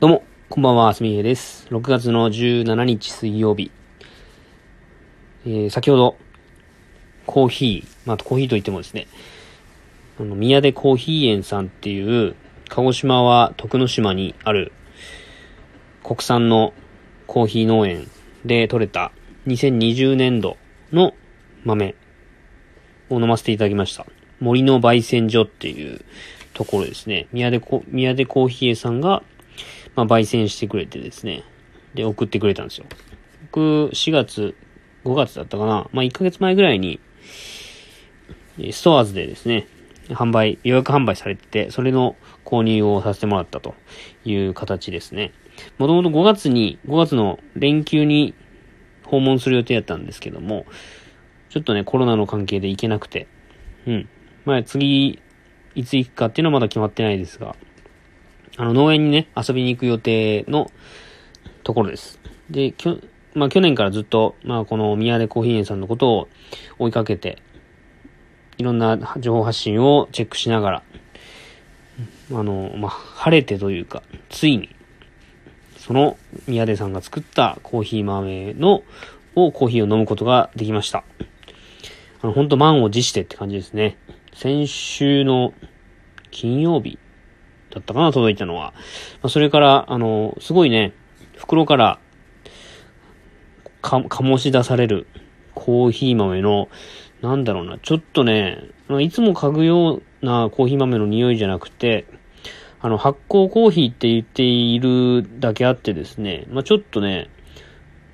どうも、こんばんは、すみへです。6月の17日水曜日。えー、先ほど、コーヒー、まあ、コーヒーといってもですね、あの、宮出コーヒー園さんっていう、鹿児島は徳之島にある国産のコーヒー農園で採れた2020年度の豆を飲ませていただきました。森の焙煎所っていうところですね。宮出コ宮出コーヒー園さんがまあ、焙煎してくれてですね。で、送ってくれたんですよ。僕、4月、5月だったかな。まあ、1ヶ月前ぐらいに、ストアーズでですね、販売、予約販売されてて、それの購入をさせてもらったという形ですね。もともと5月に、5月の連休に訪問する予定だったんですけども、ちょっとね、コロナの関係で行けなくて、うん。まあ、次、いつ行くかっていうのはまだ決まってないですが、あの、農園にね、遊びに行く予定のところです。で、きょ、まあ、去年からずっと、まあ、この宮出コーヒー園さんのことを追いかけて、いろんな情報発信をチェックしながら、あの、まあ、晴れてというか、ついに、その宮出さんが作ったコーヒー豆の、をコーヒーを飲むことができました。あの、ほんと満を持してって感じですね。先週の金曜日だったかな、届いたのは。まあ、それから、あの、すごいね、袋から、か、醸し出されるコーヒー豆の、なんだろうな、ちょっとね、いつも嗅ぐようなコーヒー豆の匂いじゃなくて、あの、発酵コーヒーって言っているだけあってですね、まあ、ちょっとね、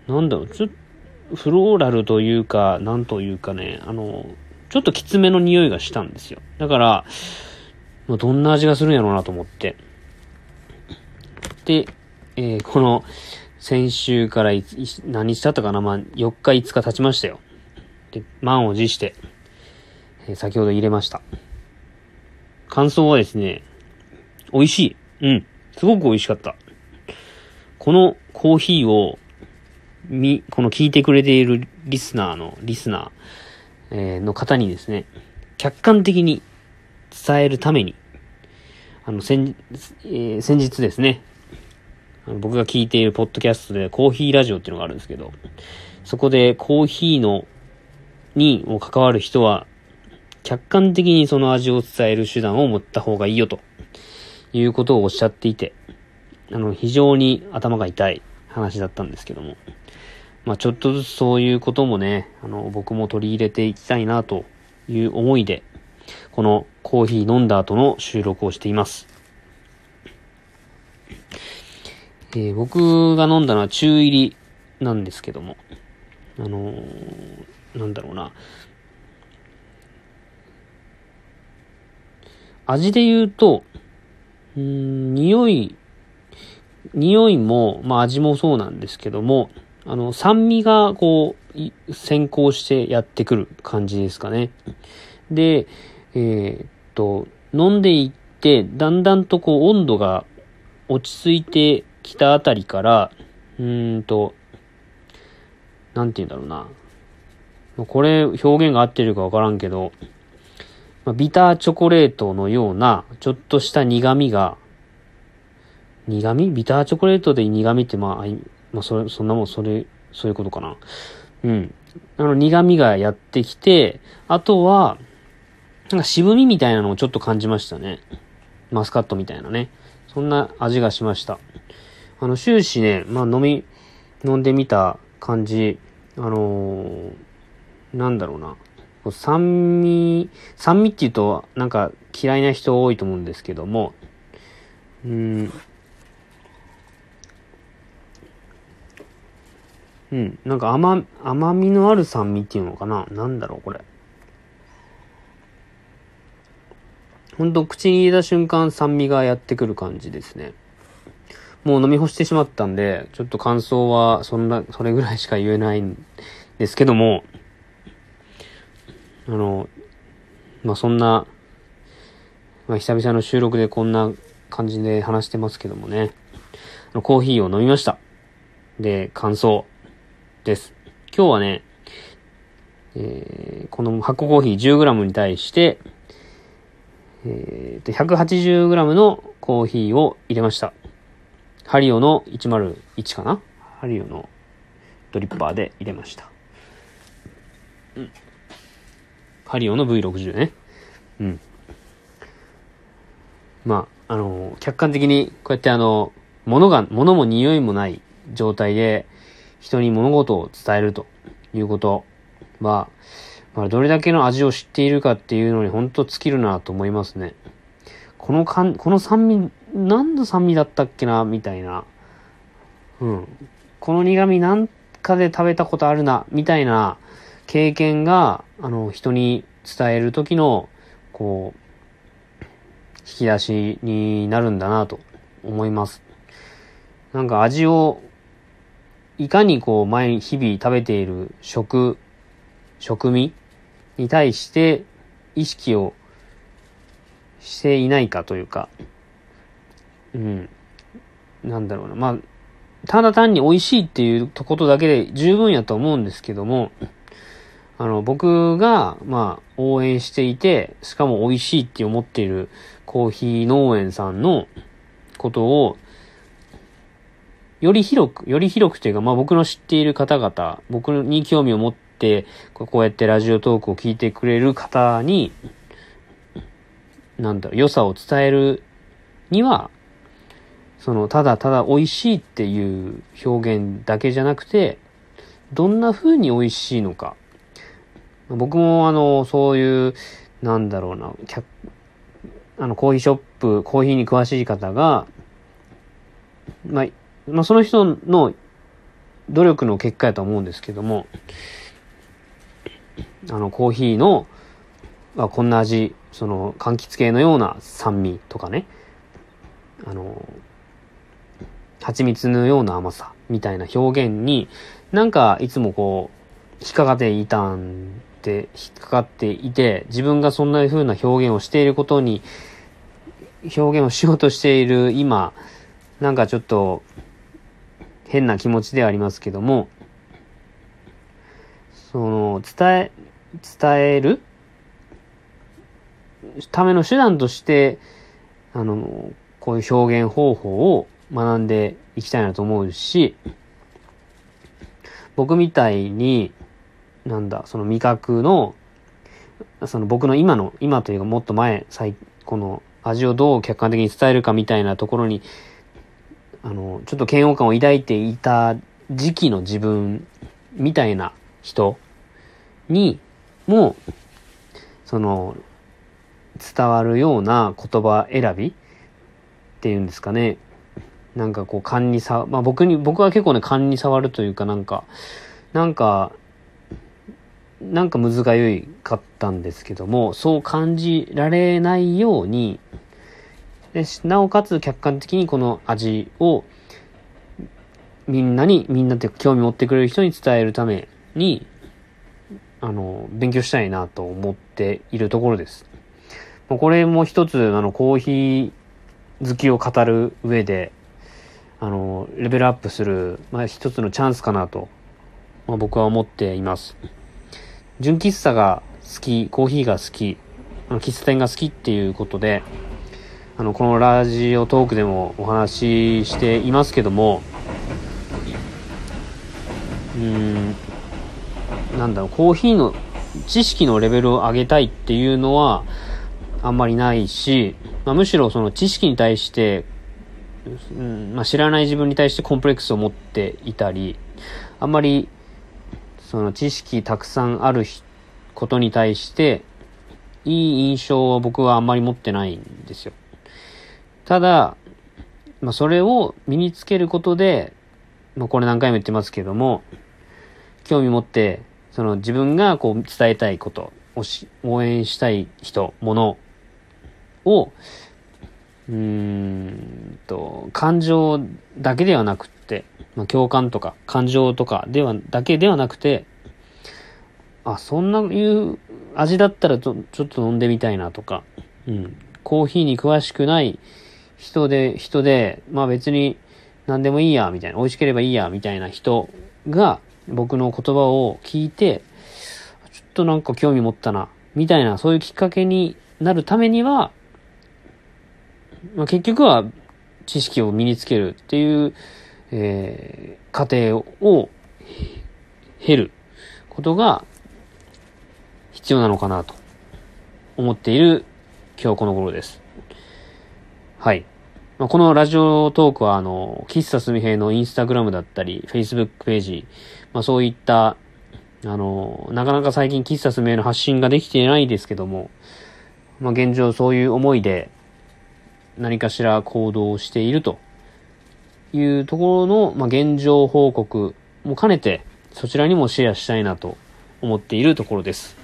なんだろう、ちょっと、フローラルというか、なんというかね、あの、ちょっときつめの匂いがしたんですよ。だから、まあどんな味がするんやろうなと思って。で、えー、この、先週から何日経ったかな？まあ、4日5日経ちましたよ。で、満を持して、えー、先ほど入れました。感想はですね、美味しい。うん。すごく美味しかった。このコーヒーを、み、この聞いてくれているリスナーの、リスナー、えー、の方にですね、客観的に伝えるために、あの、先、えー、先日ですね、あの僕が聞いているポッドキャストでコーヒーラジオっていうのがあるんですけど、そこでコーヒーの、にも関わる人は、客観的にその味を伝える手段を持った方がいいよと、いうことをおっしゃっていて、あの、非常に頭が痛い話だったんですけども、まあちょっとずつそういうこともね、あの、僕も取り入れていきたいなという思いで、このコーヒー飲んだ後の収録をしています。えー、僕が飲んだのは中入りなんですけども、あのー、なんだろうな。味で言うと、うん、匂い、匂いも、まあ味もそうなんですけども、あの、酸味がこう、先行してやってくる感じですかね。で、えー、っと、飲んでいって、だんだんとこう温度が落ち着いてきたあたりから、うーんと、なんて言うんだろうな。これ表現が合ってるかわからんけど、ビターチョコレートのような、ちょっとした苦味が、苦味？ビターチョコレートで苦味ってまあ、まあ、それ、そんなもん、それ、そういうことかな。うん。あの、苦味がやってきて、あとは、なんか渋みみたいなのをちょっと感じましたね。マスカットみたいなね。そんな味がしました。あの、終始ね、まあ飲み、飲んでみた感じ、あのー、なんだろうな。酸味、酸味って言うとなんか嫌いな人多いと思うんですけども、うん、うん、なんか甘、甘みのある酸味っていうのかななんだろうこれ。ほんと口に入れた瞬間酸味がやってくる感じですね。もう飲み干してしまったんで、ちょっと感想はそんな、それぐらいしか言えないんですけども、あの、まあ、そんな、まあ、久々の収録でこんな感じで話してますけどもね、あのコーヒーを飲みました。で、感想です。今日はね、えー、この発酵コーヒー 10g に対して、えー、と、180g のコーヒーを入れました。ハリオの101かな？ハリオのドリッパーで入れました。うん。ハリオの V60 ね。うん。まあ、あの、客観的にこうやってあの、物が、物も匂いもない状態で人に物事を伝えるということは、まあ、どれだけの味を知っているかっていうのに本当尽きるなと思いますね。このかん、この酸味、何の酸味だったっけな、みたいな。うん。この苦味なんかで食べたことあるな、みたいな経験が、あの、人に伝える時の、こう、引き出しになるんだなと思います。なんか味を、いかにこう、毎日々食べている食、食味に対して意識をしていないかというか、うん。なんだろうな。まあ、ただ単に美味しいっていうことだけで十分やと思うんですけども、あの、僕が、まあ、応援していて、しかも美味しいって思っているコーヒー農園さんのことを、より広く、より広くというか、まあ僕の知っている方々、僕に興味を持って、こうやってラジオトークを聞いてくれる方に、なんだろう、良さを伝えるには、その、ただただ美味しいっていう表現だけじゃなくて、どんな風に美味しいのか。僕もあの、そういう、なんだろうな、あの、コーヒーショップ、コーヒーに詳しい方が、まあ、まあ、その人の努力の結果やと思うんですけども、あの、コーヒーの、あ、こんな味、その、柑橘系のような酸味とかね、あの、蜂蜜のような甘さみたいな表現に、なんかいつもこう、引っかかっていたんで、引っかかっていて、自分がそんな風な表現をしていることに、表現をしようとしている今、なんかちょっと変な気持ちではありますけども、その、伝え、伝える？ための手段として、あの、こういう表現方法を学んでいきたいなと思うし、僕みたいに、なんだ、その味覚の、その僕の今の、今というかもっと前、この味をどう客観的に伝えるかみたいなところに、あの、ちょっと嫌悪感を抱いていた時期の自分みたいな人にも、その、伝わるような言葉選びっていうんですかね。なんかこう勘にさ、まあ僕に、僕は結構ね勘に触るというかなんか、なんか、なんか難がゆいかったんですけども、そう感じられないように、でなおかつ客観的にこの味をみんなに、みんなって興味持ってくれる人に伝えるために、あの、勉強したいなと思っているところです。これも一つ、あの、コーヒー好きを語る上で、あの、レベルアップする、まあ、一つのチャンスかなと、まあ、僕は思っています。純喫茶が好き、コーヒーが好き、あの喫茶店が好きっていうことで、あの、このラジオトークでもお話ししていますけども、うん、なんだろう、コーヒーの知識のレベルを上げたいっていうのはあんまりないし、まあ、むしろその知識に対して、うんまあ、知らない自分に対してコンプレックスを持っていたり、あんまりその知識たくさんあることに対していい印象は僕はあんまり持ってないんですよ。ただ、まあ、それを身につけることで、まあ、これ何回も言ってますけども、興味持って、その自分がこう伝えたいこと、応援したい人、ものを、うーんと、感情だけではなくって、まあ、共感とか感情とかでは、だけではなくて、あ、そんないう味だったらちょちょっと飲んでみたいなとか、うん。コーヒーに詳しくない人で、人で、まあ別に何でもいいや、みたいな、美味しければいいや、みたいな人が僕の言葉を聞いて、ちょっとなんか興味持ったな、みたいな、そういうきっかけになるためには、まあ、結局は知識を身につけるっていう、えー、過程を経ることが必要なのかなと思っている今日この頃です。はい。まあ、このラジオトークは、あの、喫茶すみへいのインスタグラムだったり、フェイスブックページ、まあ、そういった、あの、なかなか最近喫茶すみへいの発信ができていないですけども、まあ、現状そういう思いで何かしら行動しているというところの、まあ、現状報告も兼ねて、そちらにもシェアしたいなと思っているところです。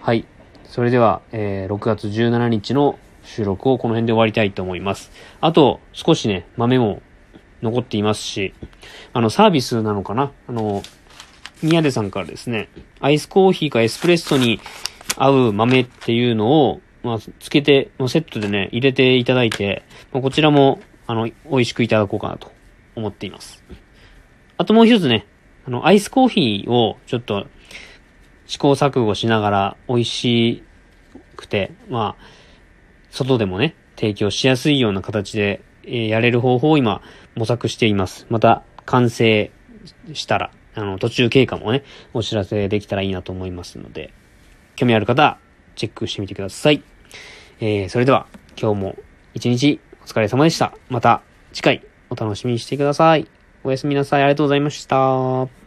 はい。それでは、えー、6月17日の収録をこの辺で終わりたいと思います。あと、少しね、豆も残っていますし、あの、サービスなのかな？あの、宮出さんからですね、アイスコーヒーかエスプレッソに合う豆っていうのを、まあ、つけて、まあ、セットでね、入れていただいて、まあ、こちらも、あの、美味しくいただこうかなと思っています。あともう一つね、あの、アイスコーヒーをちょっと試行錯誤しながら美味しくて、まあ、外でもね、提供しやすいような形で、えー、やれる方法を今模索しています。また完成したら、あの、途中経過もね、お知らせできたらいいなと思いますので、興味ある方、チェックしてみてください。えー、それでは、今日も一日お疲れ様でした。また次回お楽しみにしてください。おやすみなさい。ありがとうございました。